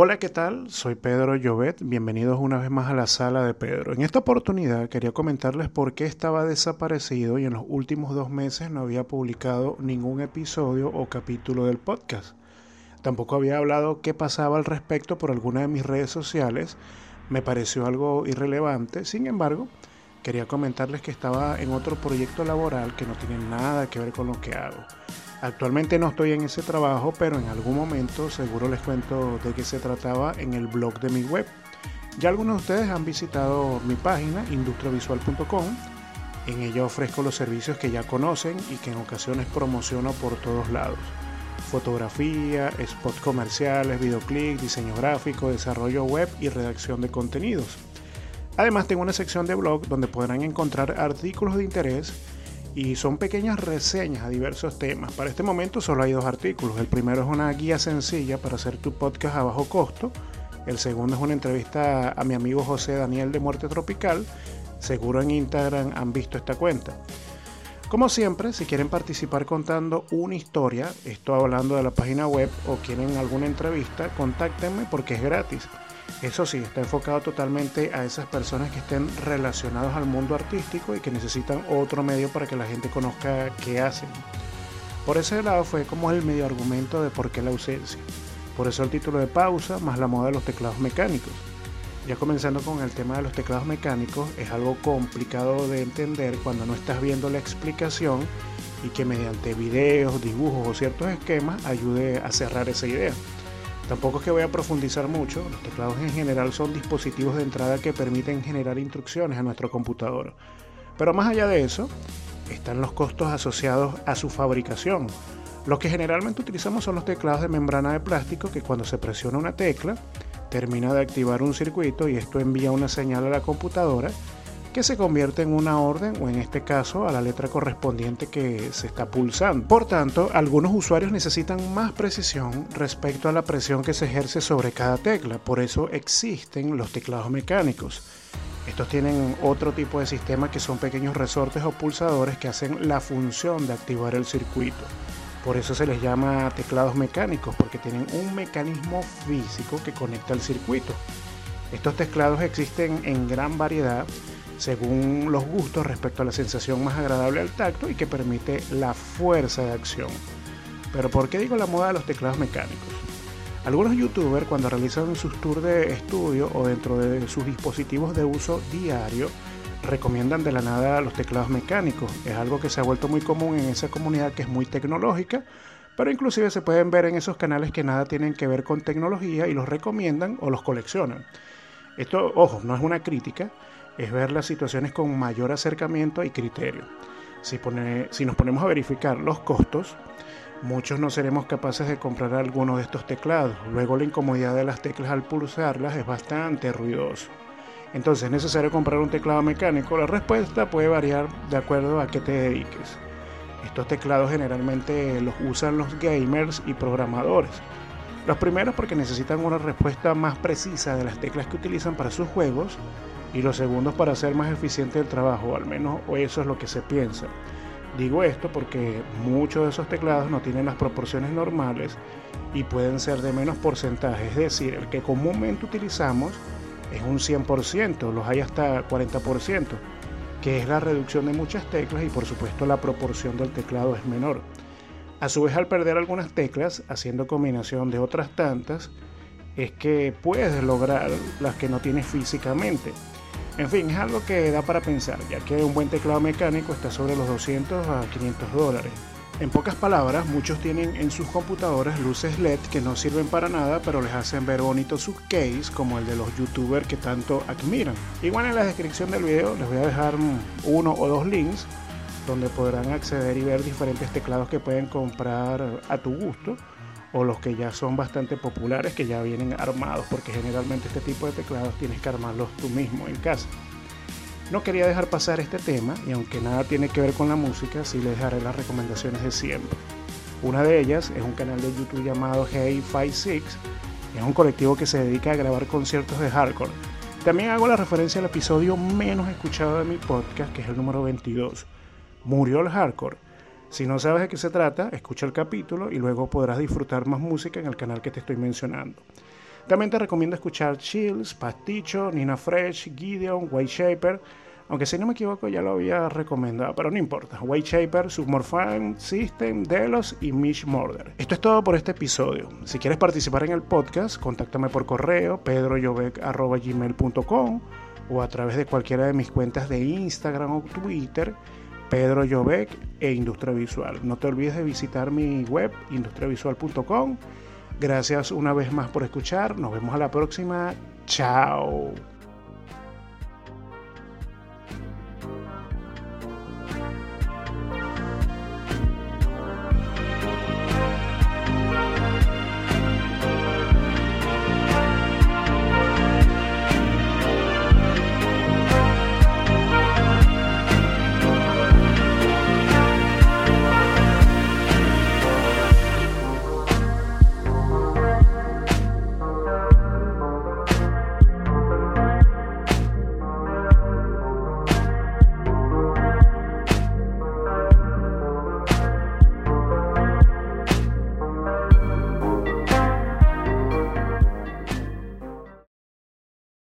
Hola, ¿qué tal? Soy Pedro Llobet. Bienvenidos una vez más a la sala de Pedro. En esta oportunidad quería comentarles por qué estaba desaparecido y en los últimos dos meses no había publicado ningún episodio o capítulo del podcast. Tampoco había hablado qué pasaba al respecto por alguna de mis redes sociales. Me pareció algo irrelevante. Sin embargo, quería comentarles que estaba en otro proyecto laboral que no tiene nada que ver con lo que hago. Actualmente no estoy en ese trabajo, pero en algún momento seguro les cuento de qué se trataba en el blog de mi web. Ya algunos de ustedes han visitado mi página industriavisual.com. En ella ofrezco los servicios que ya conocen y que en ocasiones promociono por todos lados. Fotografía, spots comerciales, videoclip, diseño gráfico, desarrollo web y redacción de contenidos. Además tengo una sección de blog donde podrán encontrar artículos de interés y son pequeñas reseñas a diversos temas. Para este momento solo hay dos artículos. El primero es una guía sencilla para hacer tu podcast a bajo costo. El segundo es una entrevista a mi amigo José Daniel de Muerte Tropical. Seguro en Instagram han visto esta cuenta. Como siempre, si quieren participar contando una historia, estoy hablando de la página web o quieren alguna entrevista, contáctenme porque es gratis. Eso sí, está enfocado totalmente a esas personas que estén relacionados al mundo artístico y que necesitan otro medio para que la gente conozca qué hacen. Por ese lado fue como el medio argumento de por qué la ausencia. Por eso el título de pausa más la moda de los teclados mecánicos. Ya comenzando con el tema de los teclados mecánicos, es algo complicado de entender cuando no estás viendo la explicación y que mediante videos, dibujos o ciertos esquemas ayude a cerrar esa idea. Tampoco es que voy a profundizar mucho, los teclados en general son dispositivos de entrada que permiten generar instrucciones a nuestro computador. Pero más allá de eso, están los costos asociados a su fabricación. Los que generalmente utilizamos son los teclados de membrana de plástico que cuando se presiona una tecla, termina de activar un circuito y esto envía una señal a la computadora que se convierte en una orden o en este caso a la letra correspondiente que se está pulsando. Por tanto, algunos usuarios necesitan más precisión respecto a la presión que se ejerce sobre cada tecla, por eso existen los teclados mecánicos. Estos tienen otro tipo de sistema que son pequeños resortes o pulsadores que hacen la función de activar el circuito. Por eso se les llama teclados mecánicos, porque tienen un mecanismo físico que conecta el circuito. Estos teclados existen en gran variedad según los gustos respecto a la sensación más agradable al tacto y que permite la fuerza de acción. Pero ¿por qué digo la moda de los teclados mecánicos? Algunos youtubers cuando realizan sus tours de estudio o dentro de sus dispositivos de uso diario recomiendan de la nada los teclados mecánicos. Es algo que se ha vuelto muy común en esa comunidad que es muy tecnológica, pero inclusive se pueden ver en esos canales que nada tienen que ver con tecnología y los recomiendan o los coleccionan. Esto, ojo, no es una crítica, es ver las situaciones con mayor acercamiento y criterio. Si, si nos ponemos a verificar los costos, muchos no seremos capaces de comprar alguno de estos teclados. Luego la incomodidad de las teclas al pulsarlas es bastante ruidoso. Entonces, ¿es necesario comprar un teclado mecánico? La respuesta puede variar de acuerdo a qué te dediques. Estos teclados generalmente los usan los gamers y programadores. Los primeros porque necesitan una respuesta más precisa de las teclas que utilizan para sus juegos y los segundos para hacer más eficiente el trabajo, al menos eso es lo que se piensa. Digo esto porque muchos de esos teclados no tienen las proporciones normales y pueden ser de menos porcentaje, es decir, el que comúnmente utilizamos es un 100%, los hay hasta 40%, que es la reducción de muchas teclas y por supuesto la proporción del teclado es menor. A su vez, al perder algunas teclas, haciendo combinación de otras tantas, es que puedes lograr las que no tienes físicamente. En fin, es algo que da para pensar, ya que un buen teclado mecánico está sobre los 200 a 500 dólares. En pocas palabras, muchos tienen en sus computadoras luces LED que no sirven para nada, pero les hacen ver bonito su case, como el de los youtubers que tanto admiran. Igual en la descripción del video les voy a dejar uno o dos links donde podrán acceder y ver diferentes teclados que pueden comprar a tu gusto o los que ya son bastante populares que ya vienen armados porque generalmente este tipo de teclados tienes que armarlos tú mismo en casa. No quería dejar pasar este tema y aunque nada tiene que ver con la música, sí les dejaré las recomendaciones de siempre. Una de ellas es un canal de YouTube llamado Hey56, es un colectivo que se dedica a grabar conciertos de hardcore. También hago la referencia al episodio menos escuchado de mi podcast, que es el número 22, Murió el Hardcore si no sabes de qué se trata, escucha el capítulo y luego podrás disfrutar más música en el canal que te estoy mencionando. También te recomiendo escuchar Chills, Pasticho, Nina Fresh, Gideon, White Shaper, aunque si no me equivoco ya lo había recomendado, pero no importa. White Shaper, Submorphine System, Delos y Mish Murder. Esto es todo por este episodio. Si quieres participar en el podcast, contáctame por correo pedroyovec.gmail.com o a través de cualquiera de mis cuentas de Instagram o Twitter, Pedro Jovec e Industria Visual. No te olvides de visitar mi web, industriavisual.com. Gracias una vez más por escuchar. Nos vemos a la próxima. Chao.